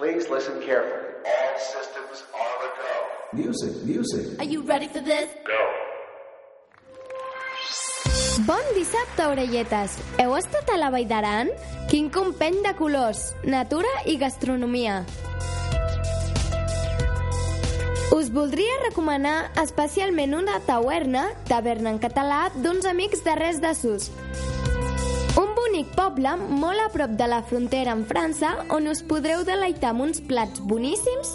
Please listen carefully. All systems are a go. Music, music. Are you ready for this? Go. Bon dissabte, orelletes! Heu estat a la Vall d'Aran? Quin compeny de colors, natura i gastronomia. Us voldria recomanar especialment una taverna, taverna en català, d'uns amics de res de sus. Bonic poble molt a prop de la frontera amb França on us podreu deleitar amb uns plats boníssims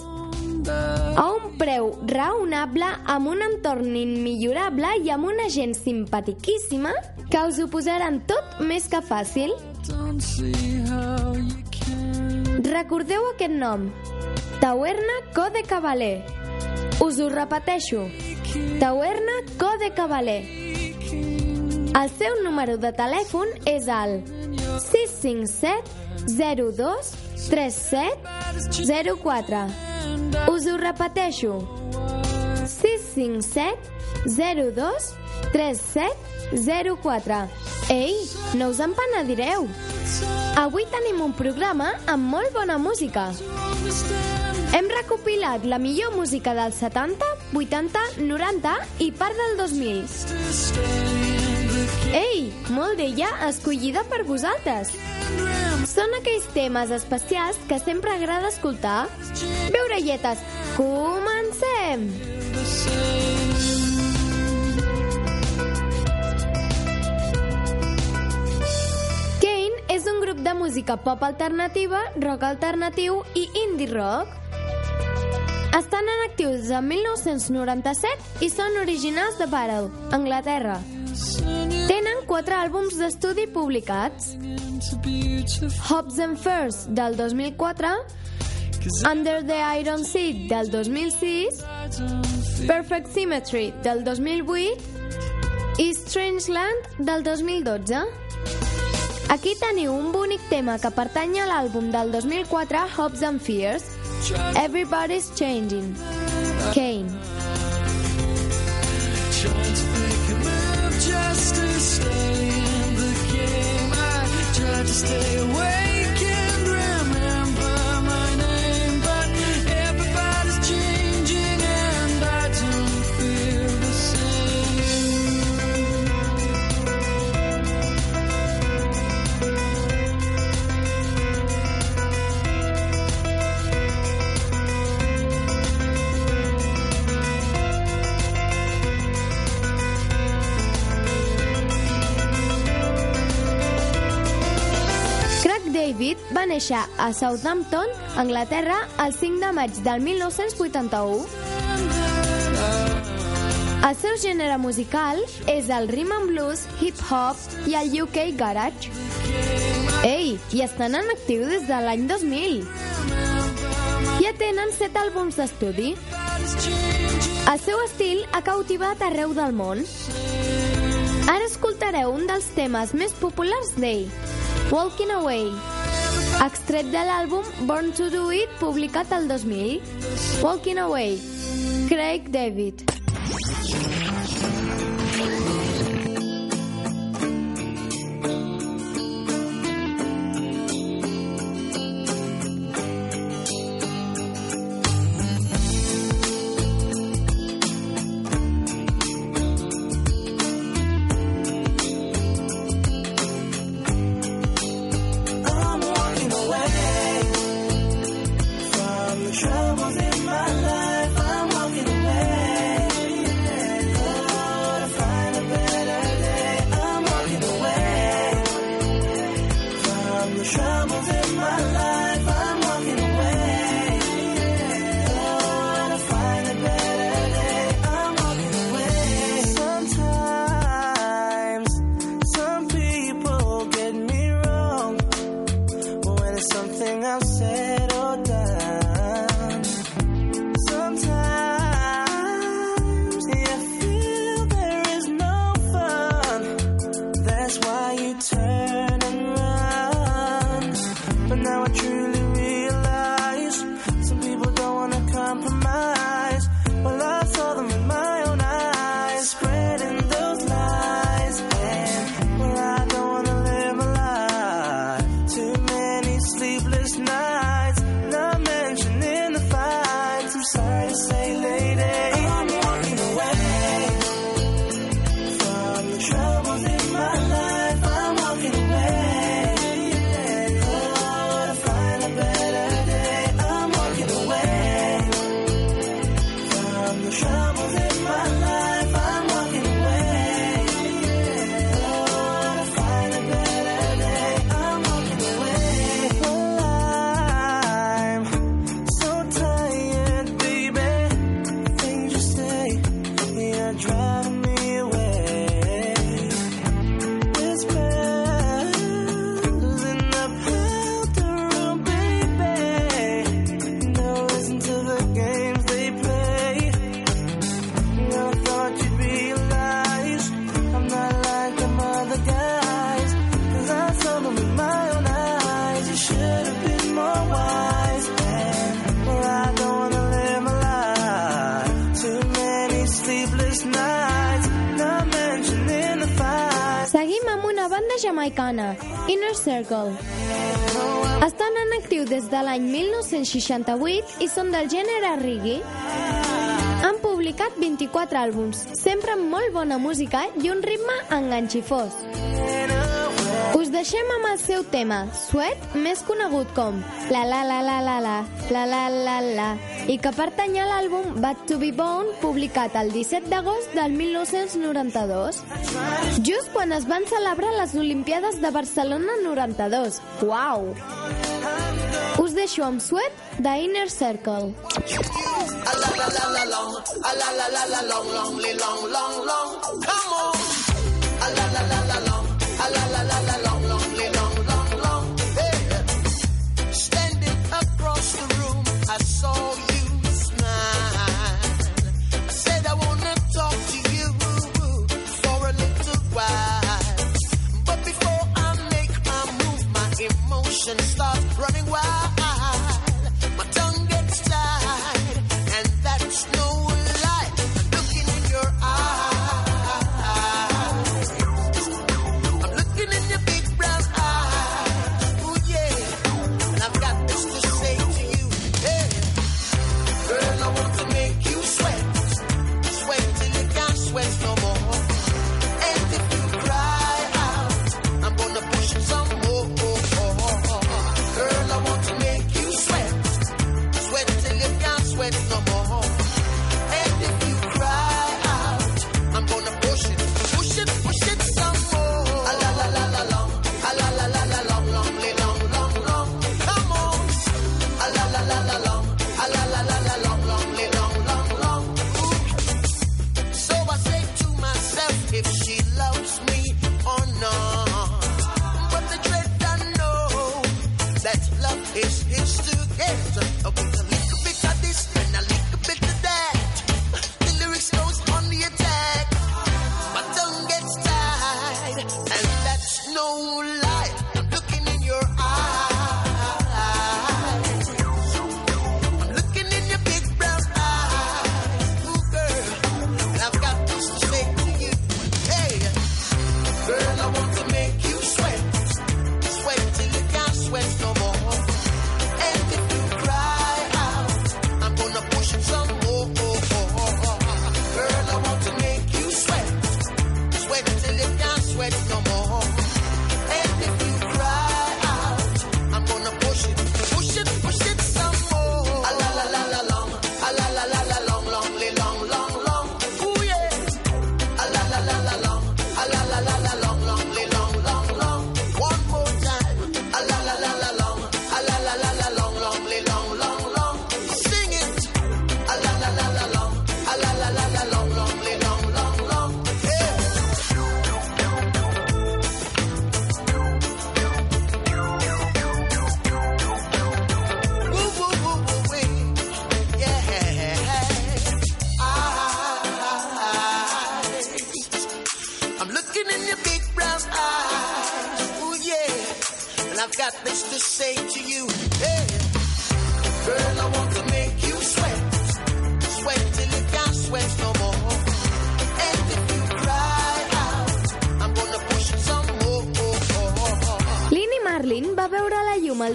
a un preu raonable, amb un entorn immillorable i amb una gent simpatiquíssima que us ho posaran tot més que fàcil. Recordeu aquest nom. Taverna Co de Cavaler. Us ho repeteixo. Taverna Co de Cavaler. El seu número de telèfon és el 657 02 37 04. Us ho repeteixo. 657 02 37 04. Ei, no us en penedireu. Avui tenim un programa amb molt bona música. Hem recopilat la millor música dels 70, 80, 90 i part del 2000. Ei, molt d'ella escollida per vosaltres. Són aquells temes especials que sempre agrada escoltar. Bé, orelletes, comencem! Kane és un grup de música pop alternativa, rock alternatiu i indie rock. Estan en actius en 1997 i són originals de Battle, Anglaterra. Tenen quatre àlbums d'estudi publicats. Hobbs and First, del 2004, Under the Iron Seat, del 2006, Perfect Symmetry, del 2008 i Strangeland, del 2012. Aquí teniu un bonic tema que pertany a l'àlbum del 2004, Hobbs and Fears, Everybody's Changing, Kane. stay away. David va néixer a Southampton, Anglaterra, el 5 de maig del 1981. El seu gènere musical és el rhythm and blues, hip-hop i el UK garage. Ei, i estan en actiu des de l'any 2000. Ja tenen set àlbums d'estudi. El seu estil ha cautivat arreu del món. Ara escoltareu un dels temes més populars d'ell, Walking Away, extret de l'àlbum Born to Do It, publicat el 2000. Walking Away, Craig David. jamaicana, Inner Circle. Estan en actiu des de l'any 1968 i són del gènere reggae. Han publicat 24 àlbums, sempre amb molt bona música i un ritme enganxifós. Us deixem amb el seu tema, Sweat, més conegut com La la la la la la, la la la la, la i que pertany a l'àlbum Bad to be Bone, publicat el 17 d'agost del 1992, just quan es van celebrar les Olimpiades de Barcelona 92. Uau! Us deixo amb Sweat, de Inner Circle. Come on! emotions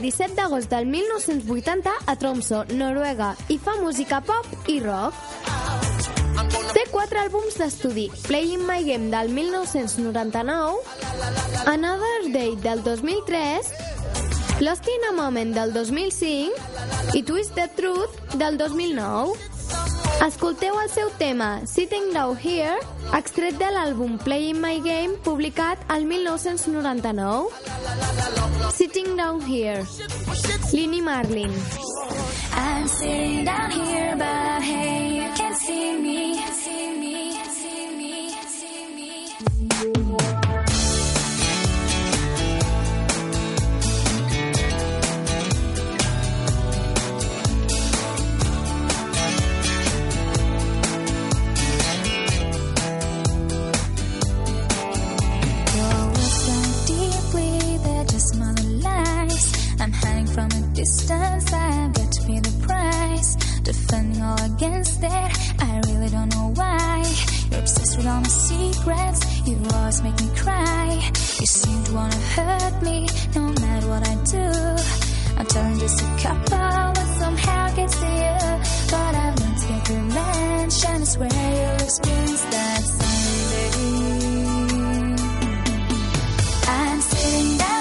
17 d'agost del 1980 a Tromsø, Noruega, i fa música pop i rock. Té quatre àlbums d'estudi, Playing My Game del 1999, Another Day del 2003, Lost in a Moment del 2005 i Twist the Truth del 2009. Escolteu el seu tema Sitting Down Here, extret de l'àlbum Playing My Game, publicat al 1999. Sitting Down Here, Lini Marlin. I'm sitting down here, but hey, you can't see me. Can't see me. distance I've got to pay the price. Defending all against it I really don't know why. You're obsessed with all my secrets You always make me cry. You seem to wanna hurt me No matter what I do. I'm telling just a couple But somehow gets to you. But I've learned to get revenge And I swear you'll experience that someday I'm sitting down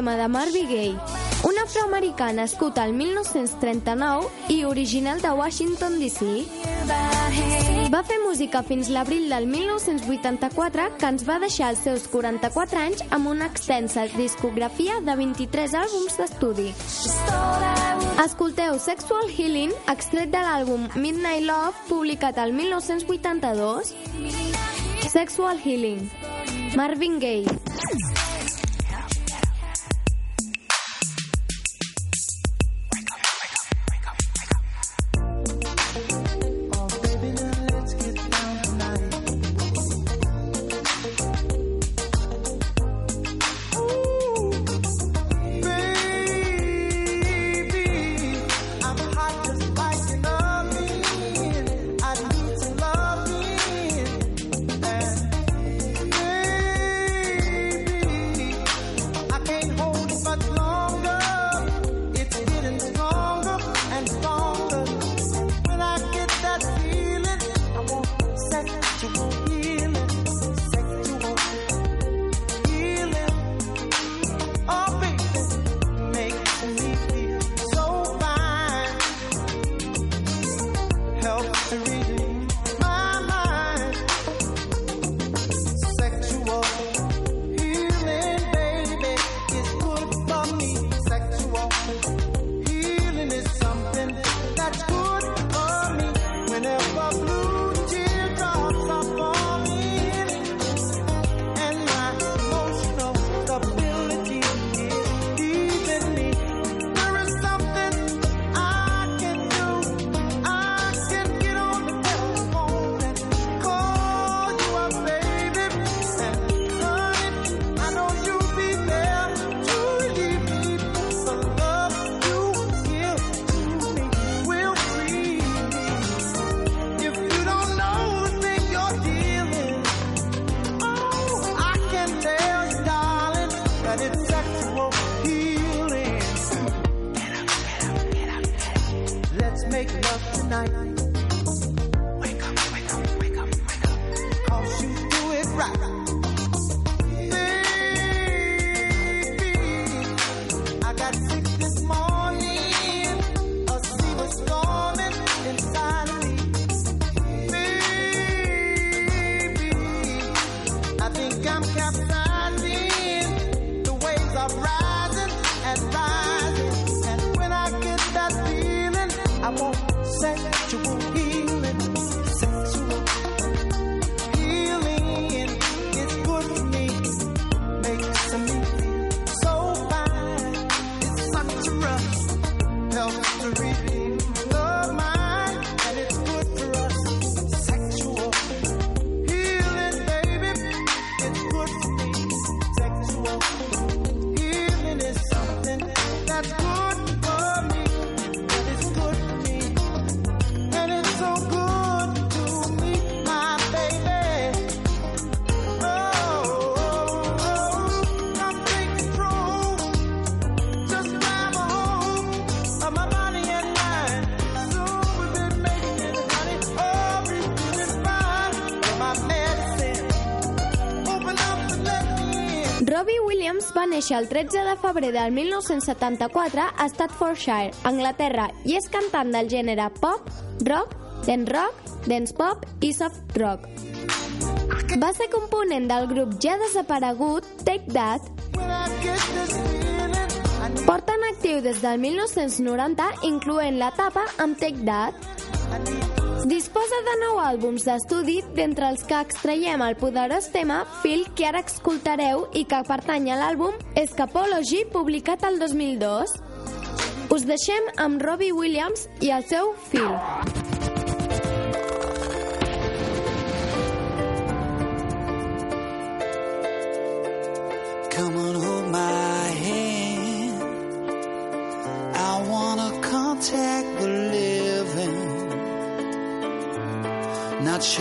tema de Marvin Gaye, un afroamericà nascut al 1939 i original de Washington, D.C. Va fer música fins l'abril del 1984, que ens va deixar els seus 44 anys amb una extensa discografia de 23 àlbums d'estudi. Escolteu Sexual Healing, extret de l'àlbum Midnight Love, publicat al 1982. Sexual Healing, Marvin Gaye. Néixer el 13 de febrer del 1974 a Staffordshire, Anglaterra, i és cantant del gènere pop, rock, dance rock, dance pop i soft rock. Va ser component del grup ja desaparegut Take That, porta en actiu des del 1990, incloent l'etapa amb Take That. Disposa de nou àlbums d'estudi, d'entre els que extraiem el poderós tema Phil, que ara escoltareu i que pertany a l'àlbum Escapology, publicat el 2002. Us deixem amb Robbie Williams i el seu Phil.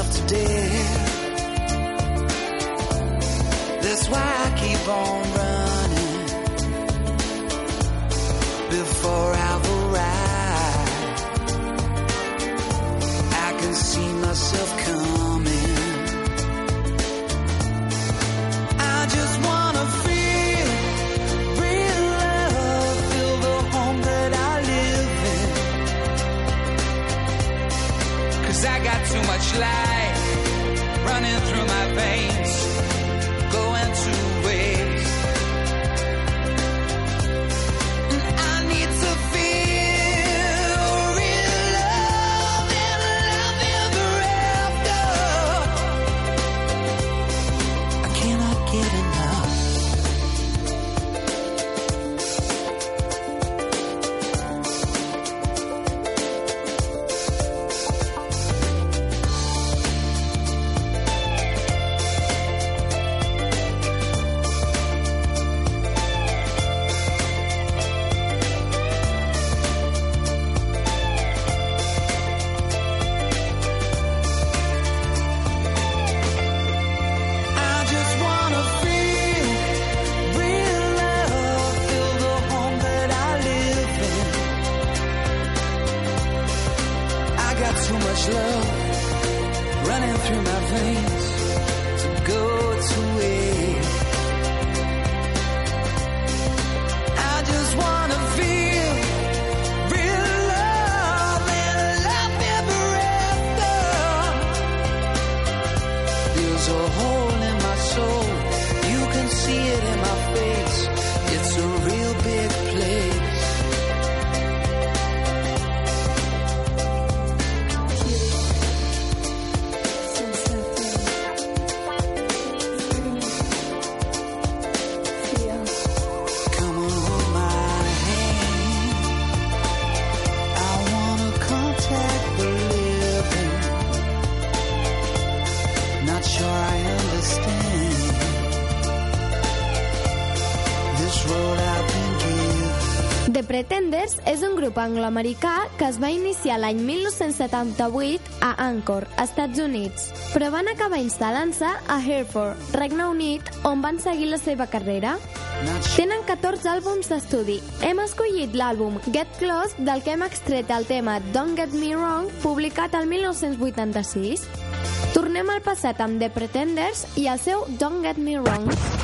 Myself to death. That's why I keep on running before I've arrived. I can see myself coming. light running through my veins. Grup angloamericà que es va iniciar l'any 1978 a Anchor, Estats Units, però van acabar instal·lant-se a Hereford, Regne Unit, on van seguir la seva carrera. Tenen 14 àlbums d'estudi. Hem escollit l'àlbum Get Close, del que hem extret el tema Don't Get Me Wrong, publicat el 1986. Tornem al passat amb The Pretenders i el seu Don't Get Me Wrong.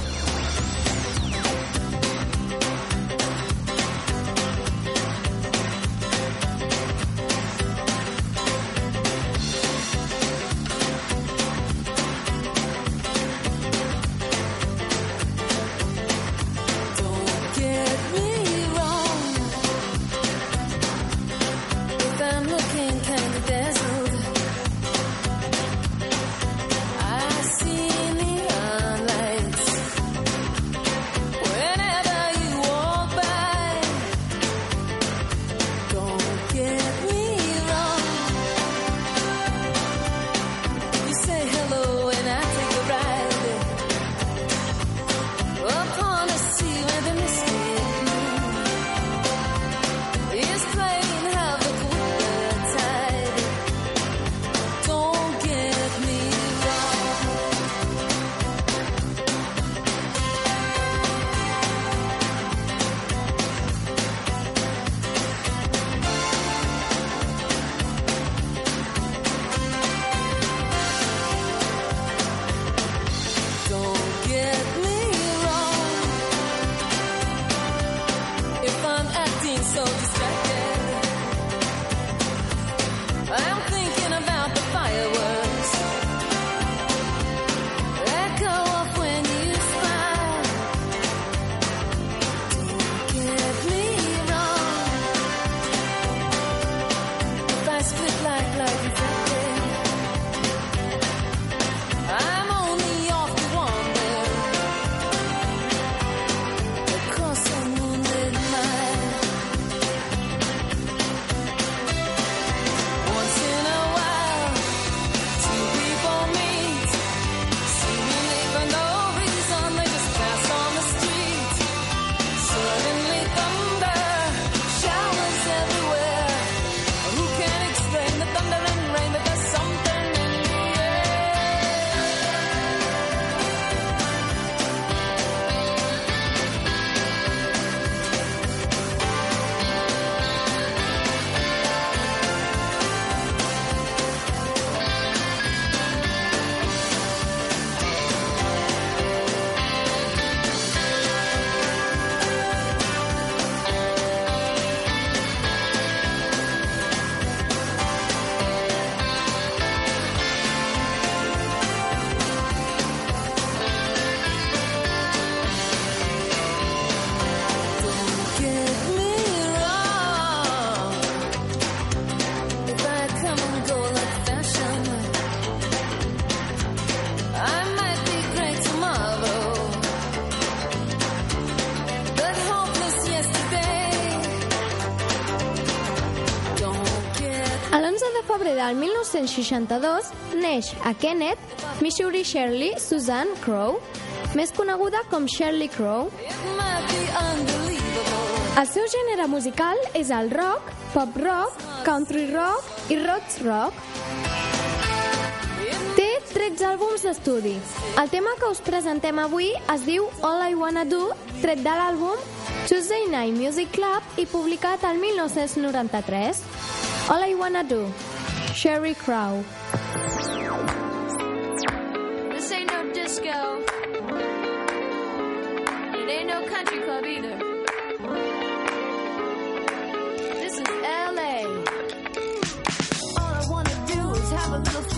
Del 1962 neix a Kenneth, Missouri Shirley Suzanne Crow, més coneguda com Shirley Crow. El seu gènere musical és el rock, pop rock, country rock i roots rock. Té 13 àlbums d'estudi. El tema que us presentem avui es diu All I Wanna Do, tret de l'àlbum Tuesday Night Music Club i publicat el 1993. All I Wanna Do, Sherry Crow. This ain't no disco. It ain't no country club either. This is LA. All I wanna do is have a little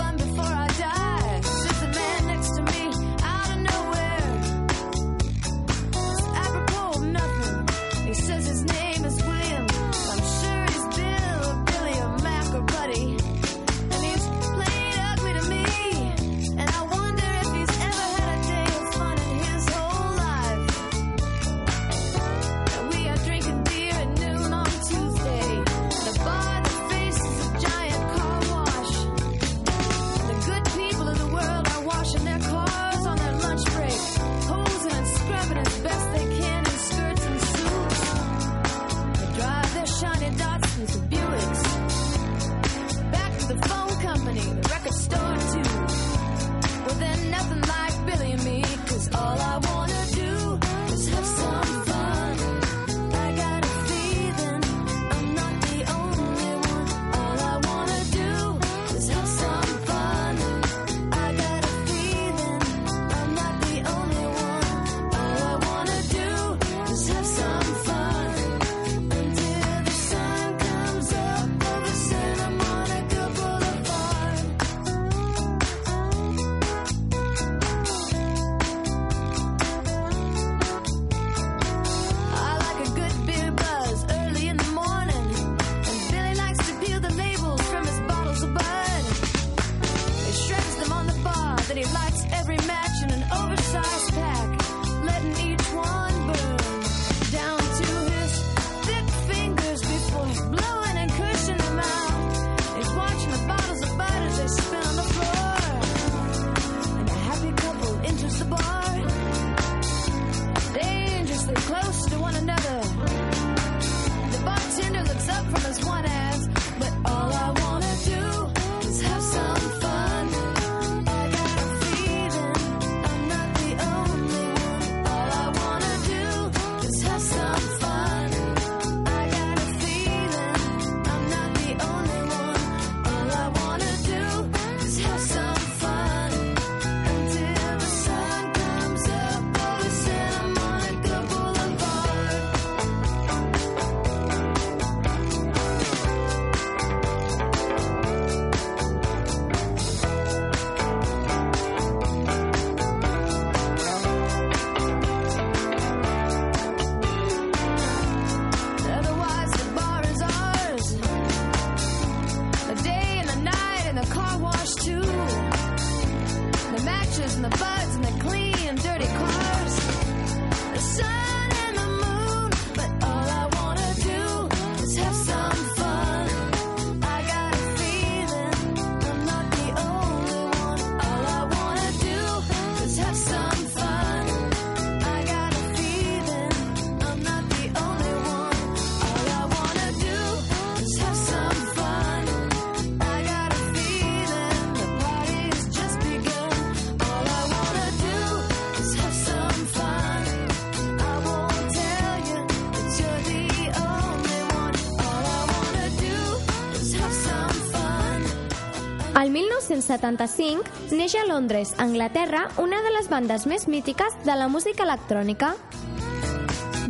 1975 neix a Londres, Anglaterra, una de les bandes més mítiques de la música electrònica,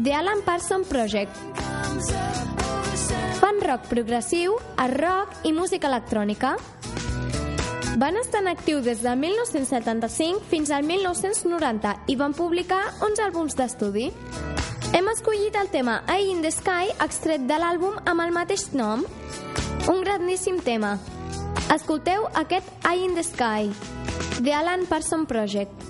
The Alan Parsons Project. Fan rock progressiu, art rock i música electrònica. Van estar en actiu des de 1975 fins al 1990 i van publicar 11 àlbums d'estudi. Hem escollit el tema Eye in the Sky extret de l'àlbum amb el mateix nom. Un grandíssim tema. Escolteu aquest Eye in the Sky, The Alan Parson Project.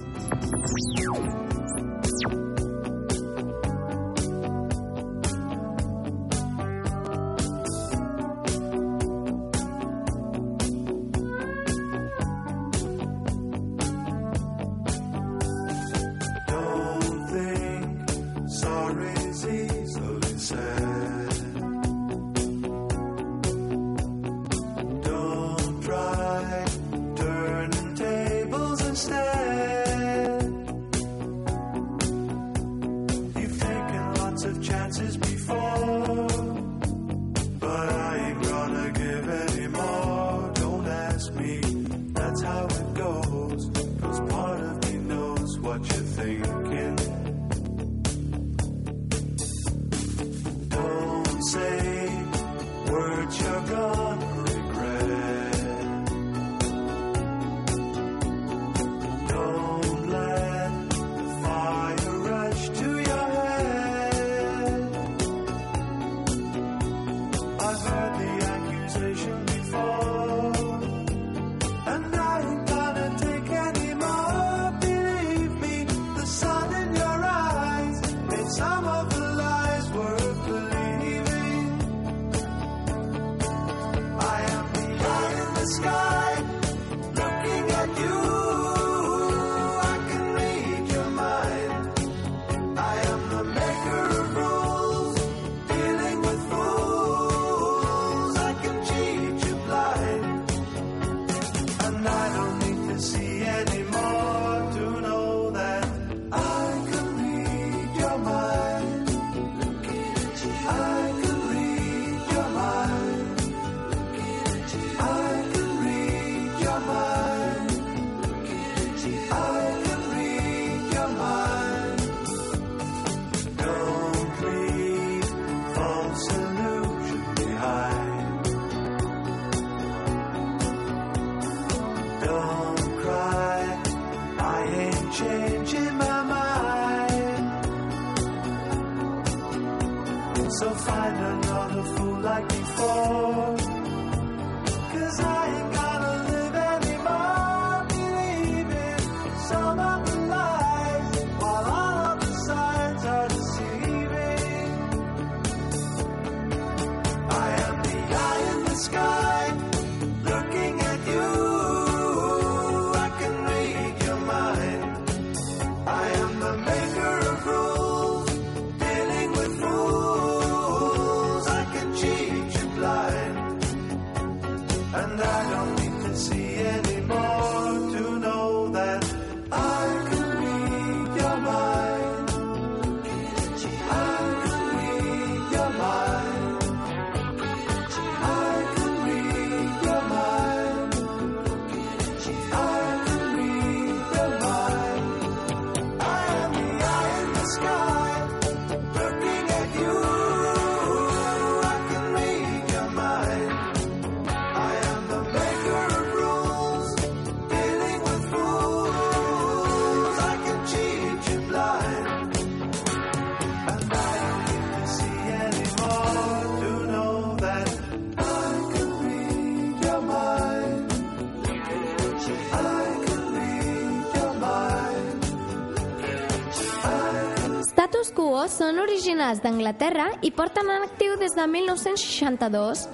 són originals d'Anglaterra i porten en actiu des de 1962.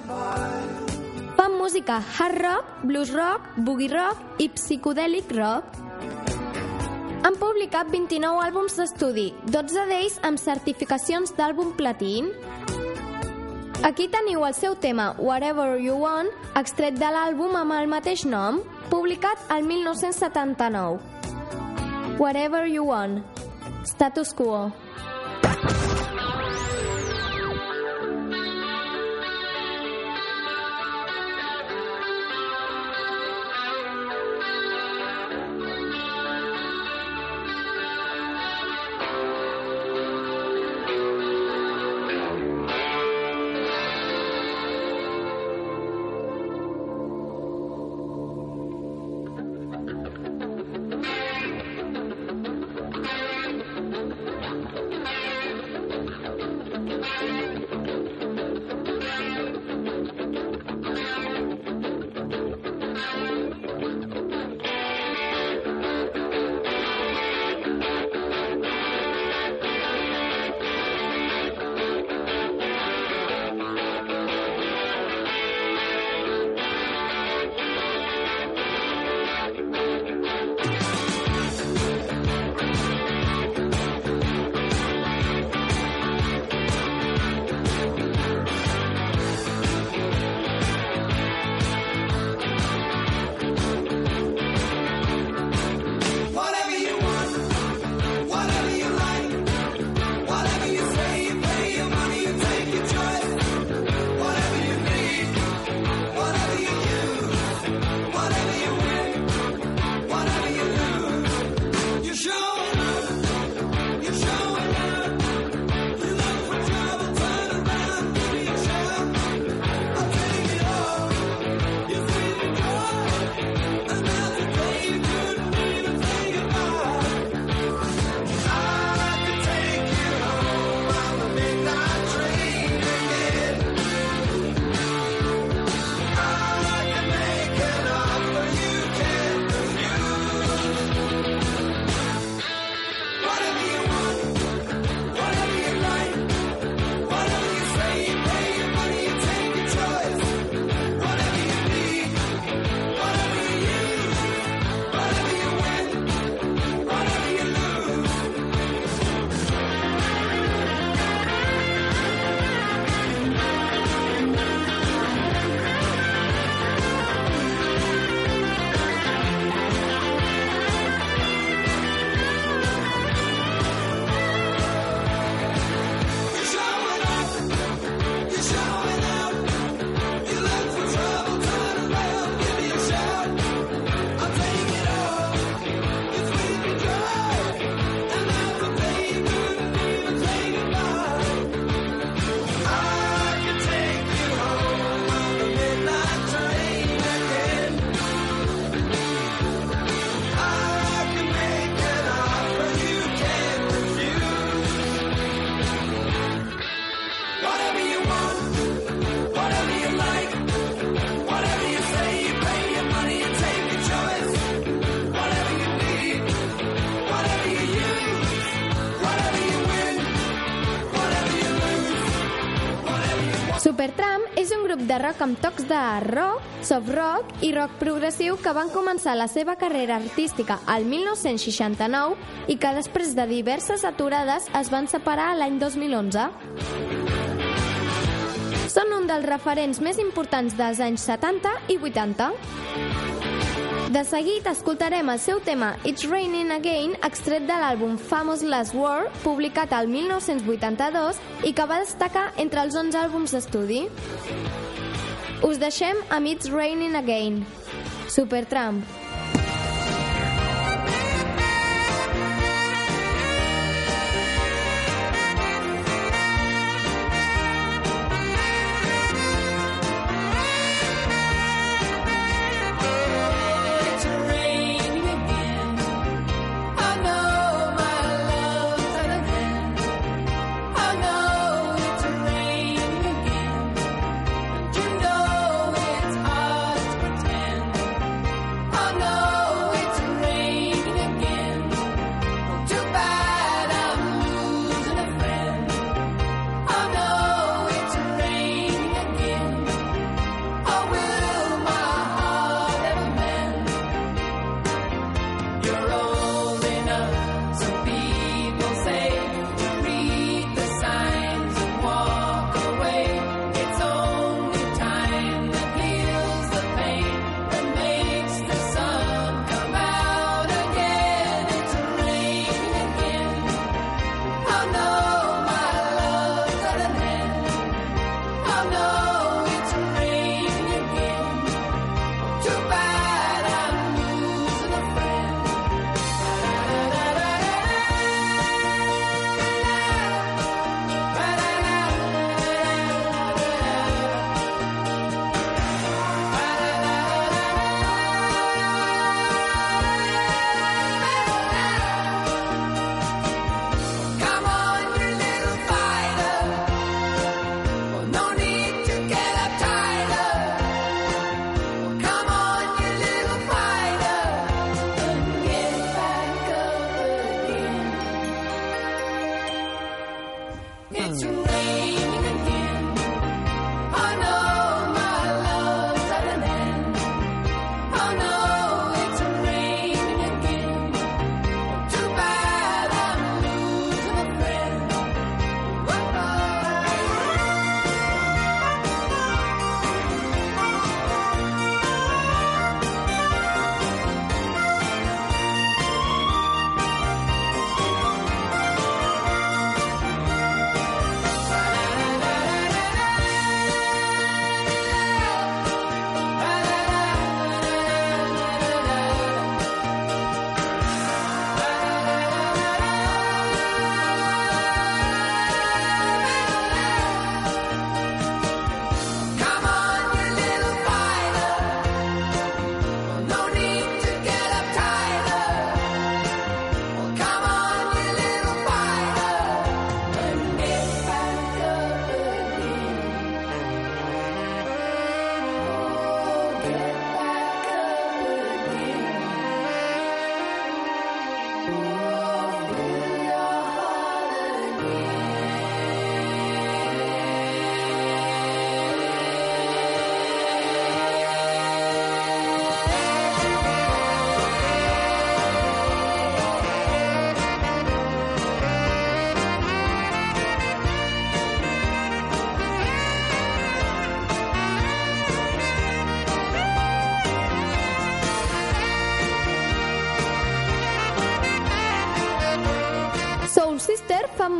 Fan música hard rock, blues rock, boogie rock i psicodèlic rock. Han publicat 29 àlbums d'estudi, 12 d'ells amb certificacions d'àlbum platí. Aquí teniu el seu tema Whatever You Want, extret de l'àlbum amb el mateix nom, publicat al 1979. Whatever You Want, Status Quo. Rock amb tocs de rock, soft rock i rock progressiu que van començar la seva carrera artística al 1969 i que després de diverses aturades es van separar l'any 2011. Són un dels referents més importants dels anys 70 i 80. De seguit escoltarem el seu tema It's Raining Again, extret de l'àlbum Famous Last Word, publicat al 1982 i que va destacar entre els 11 àlbums d'estudi. Us deixem amb It's Raining Again. Supertramp.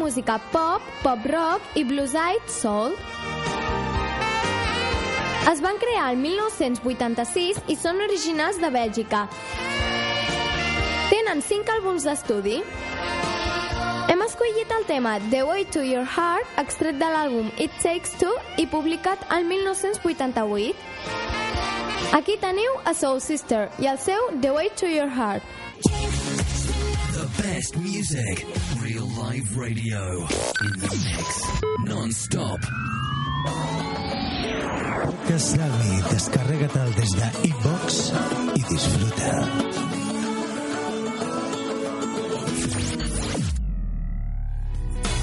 Música pop, pop rock i blues-eyed soul. Es van crear el 1986 i són originals de Bèlgica. Tenen cinc àlbums d'estudi. Hem escollit el tema The Way to Your Heart, extret de l'àlbum It Takes Two i publicat el 1988. Aquí teniu a Soul Sister i el seu The Way to Your Heart. The best music, real live radio. In the mix, non-stop. Casali, descárregatelo desde iBox y disfruta.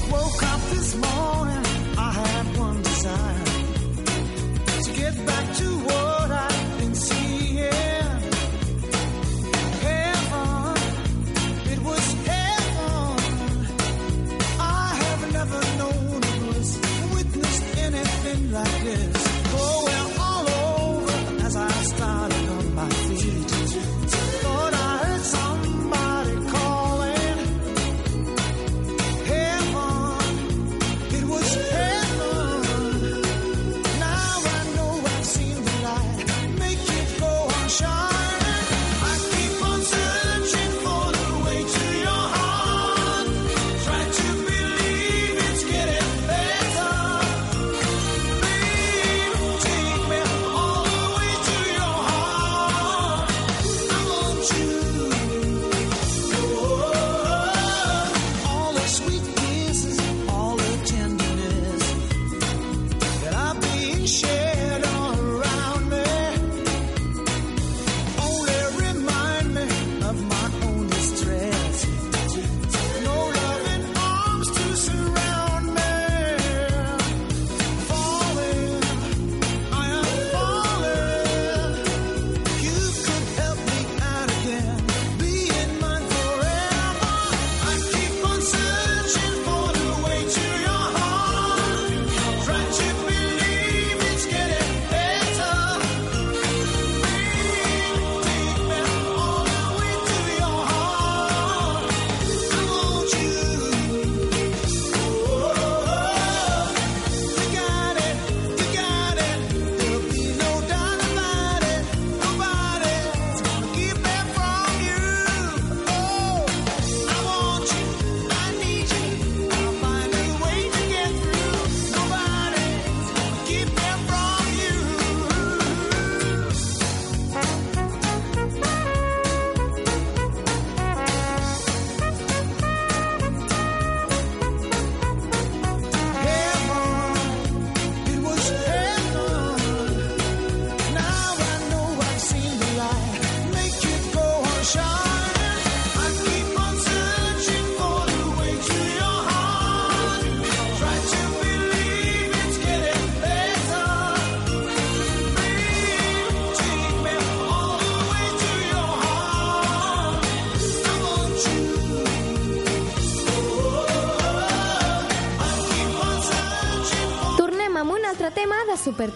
Woke up this morning, I had one desire. To get The like this.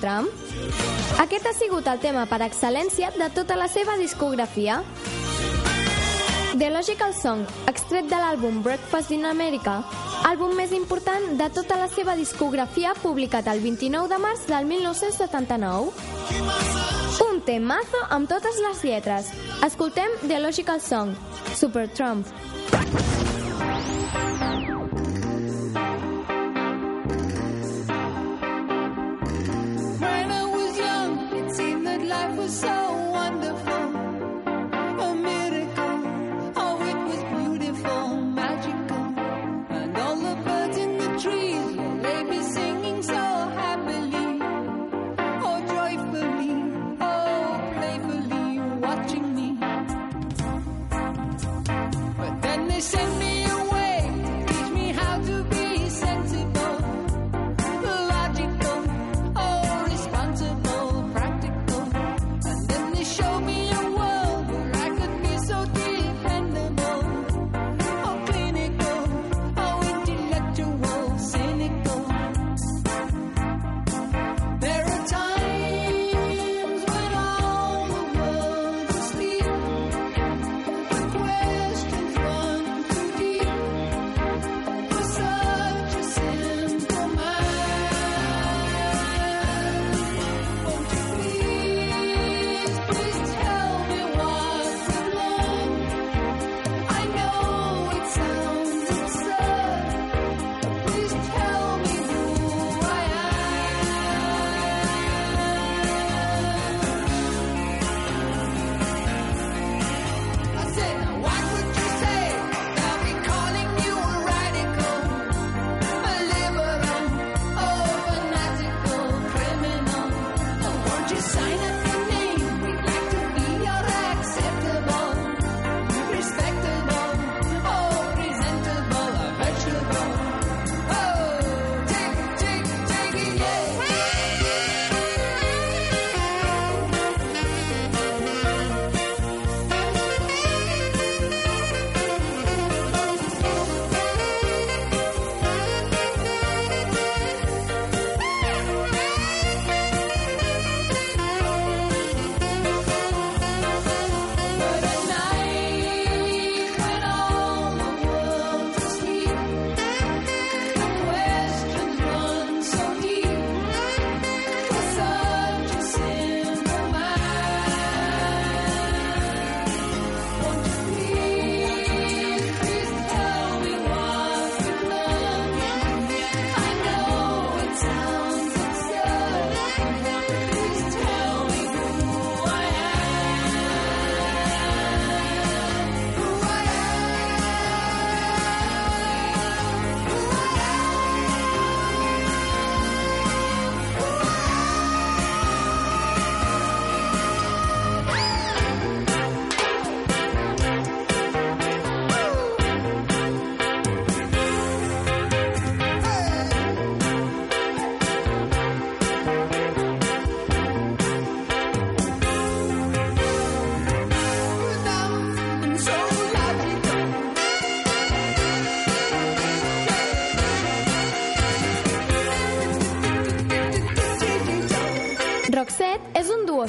Trump? Aquest ha sigut el tema per excel·lència de tota la seva discografia. The Logical Song, extret de l'àlbum Breakfast in America, àlbum més important de tota la seva discografia publicat el 29 de març del 1979. Un temazo amb totes les lletres. Escoltem The Logical Song, Supertramp.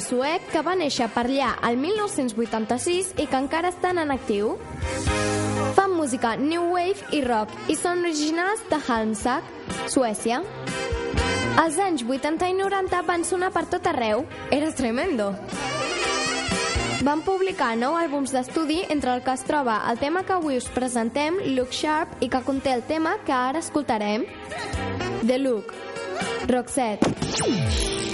suec que va néixer per allà el 1986 i que encara estan en actiu. Fan música new wave i rock i són originals de Halmsack, Suècia. Els anys 80 i 90 van sonar per tot arreu. Eres tremendo! Van publicar nou àlbums d'estudi entre el que es troba el tema que avui us presentem, Look Sharp, i que conté el tema que ara escoltarem, The Look, Roxette.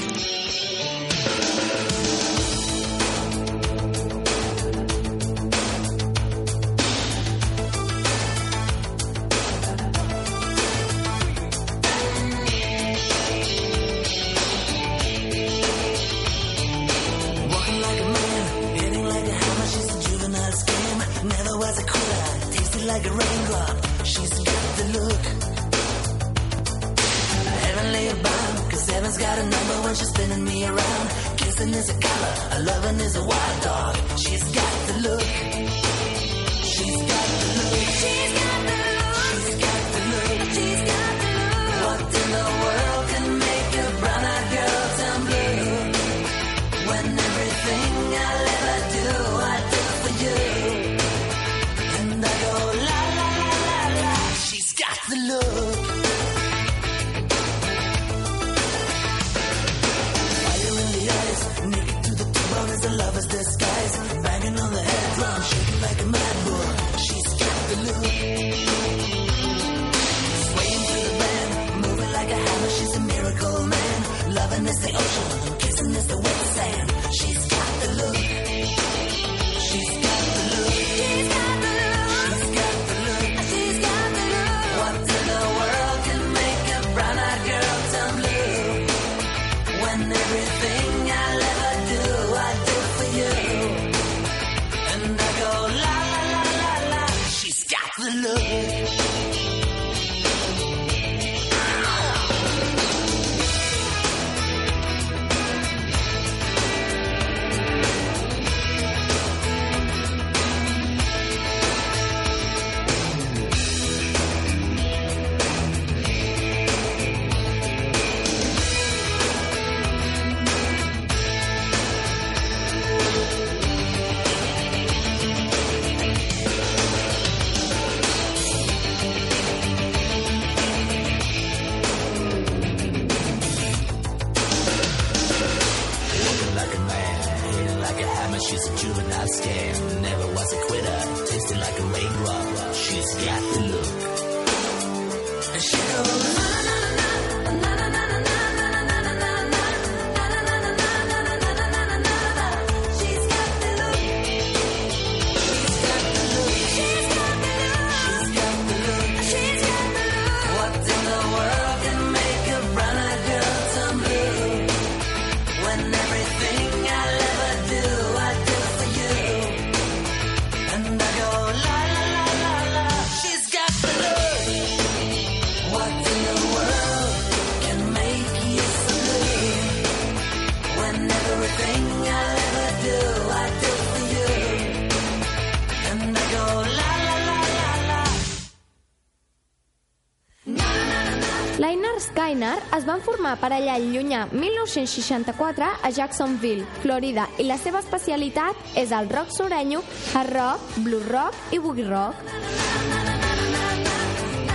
van formar per allà llunyà 1964 a Jacksonville, Florida, i la seva especialitat és el rock sorenyo, hard rock, blue rock i boogie rock.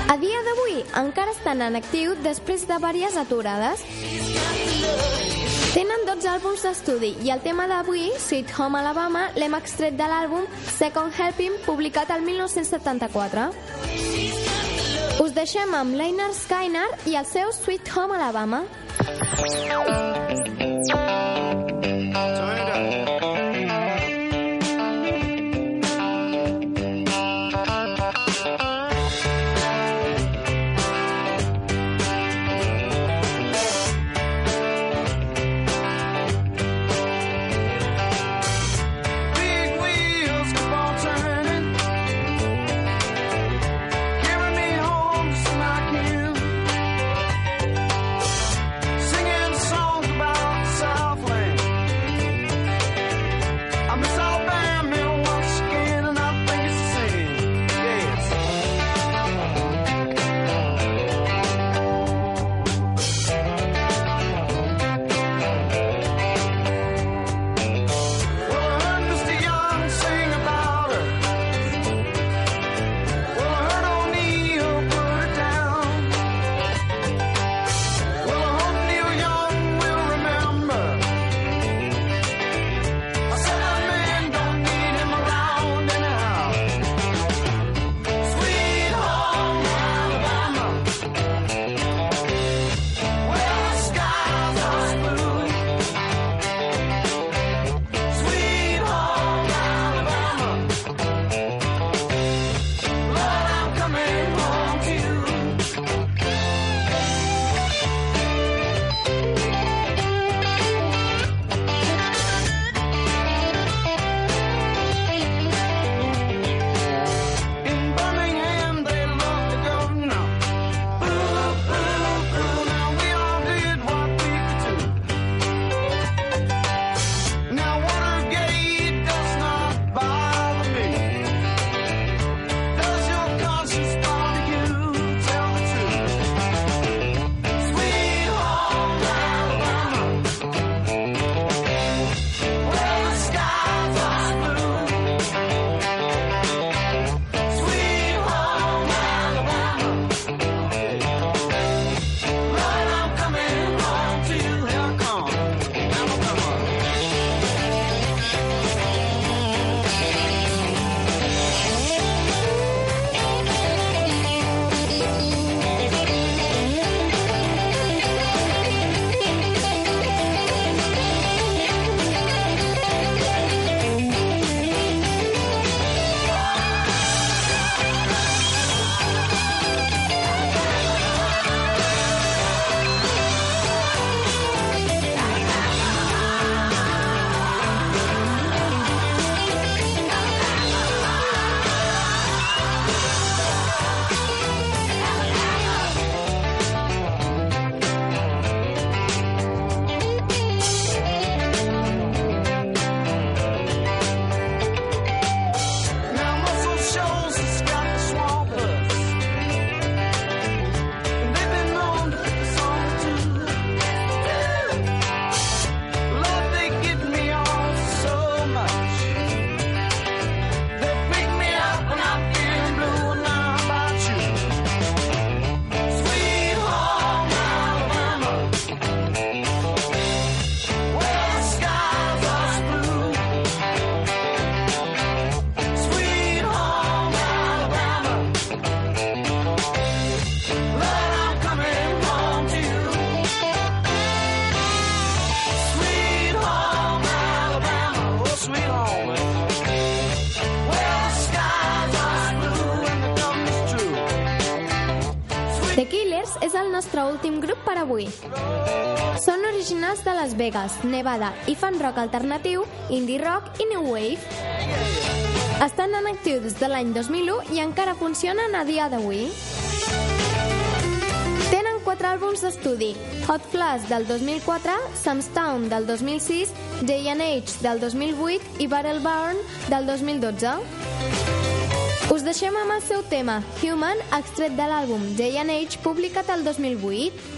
A dia d'avui encara estan en actiu després de diverses aturades. Tenen 12 àlbums d'estudi i el tema d'avui, Sweet Home Alabama, l'hem extret de l'àlbum Second Helping, publicat el 1974. Us deixem amb Leinar Skynar i el seu Sweet Home Alabama. Avui. Són originals de Las Vegas, Nevada, i fan rock alternatiu, indie rock i new wave. Estan en actiu des de l'any 2001 i encara funcionen a dia d'avui. Tenen quatre àlbums d'estudi, Hot Flash del 2004, Samstown del 2006, Day and Age del 2008 i Battle Barn del 2012. Us deixem amb el seu tema, Human, extret de l'àlbum Age, publicat el 2008.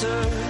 answer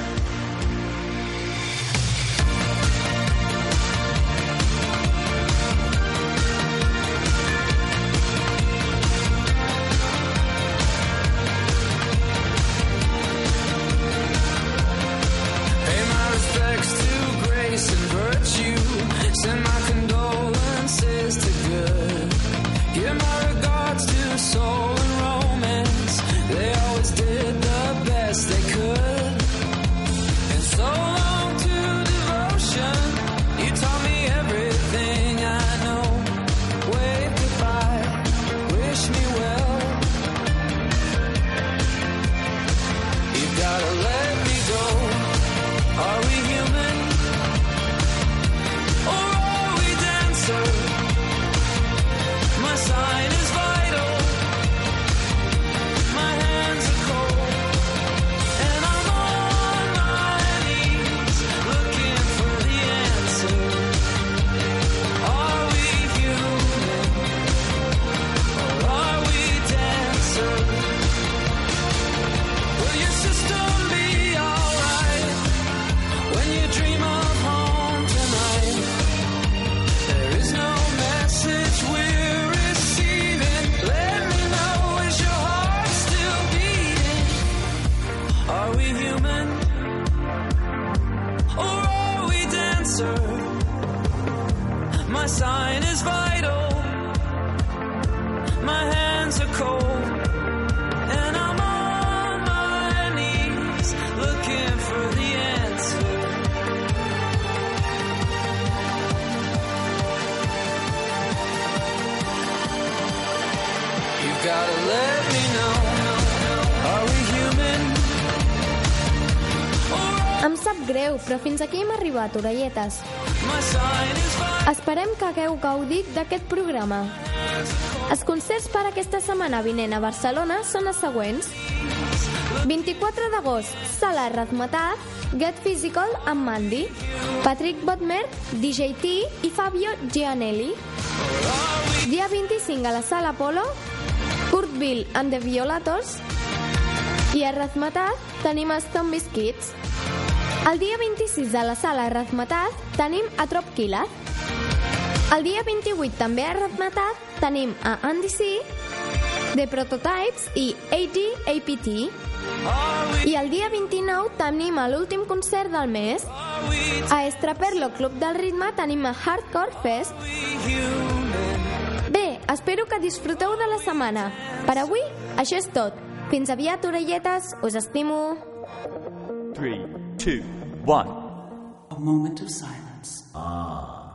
aquí hem arribat, orelletes. My sign is vital. Esperem que hagueu gaudit d'aquest programa. Els concerts per aquesta setmana vinent a Barcelona són els següents. 24 d'agost, Sala Razmetat, Get Physical amb Mandy, Patrick Bodmer, DJ T i Fabio Gianelli. Dia 25 a la Sala Polo, Kurt Bill and the Violators i a Razmetat tenim els Zombies Kids. El dia 26 a la Sala Razmetat tenim a Trop Killer. El dia 28 també a Razmetat tenim a Andy C, The Prototypes i AD-APT. I el dia 29 tenim a l'últim concert del mes. A Estraperlo Club del Ritme tenim a Hardcore Fest. Espero que disfruteu de la setmana. Per avui, això és tot. Fins aviat, orelletes, us estimo. Three, two, one. A moment of silence. Ah.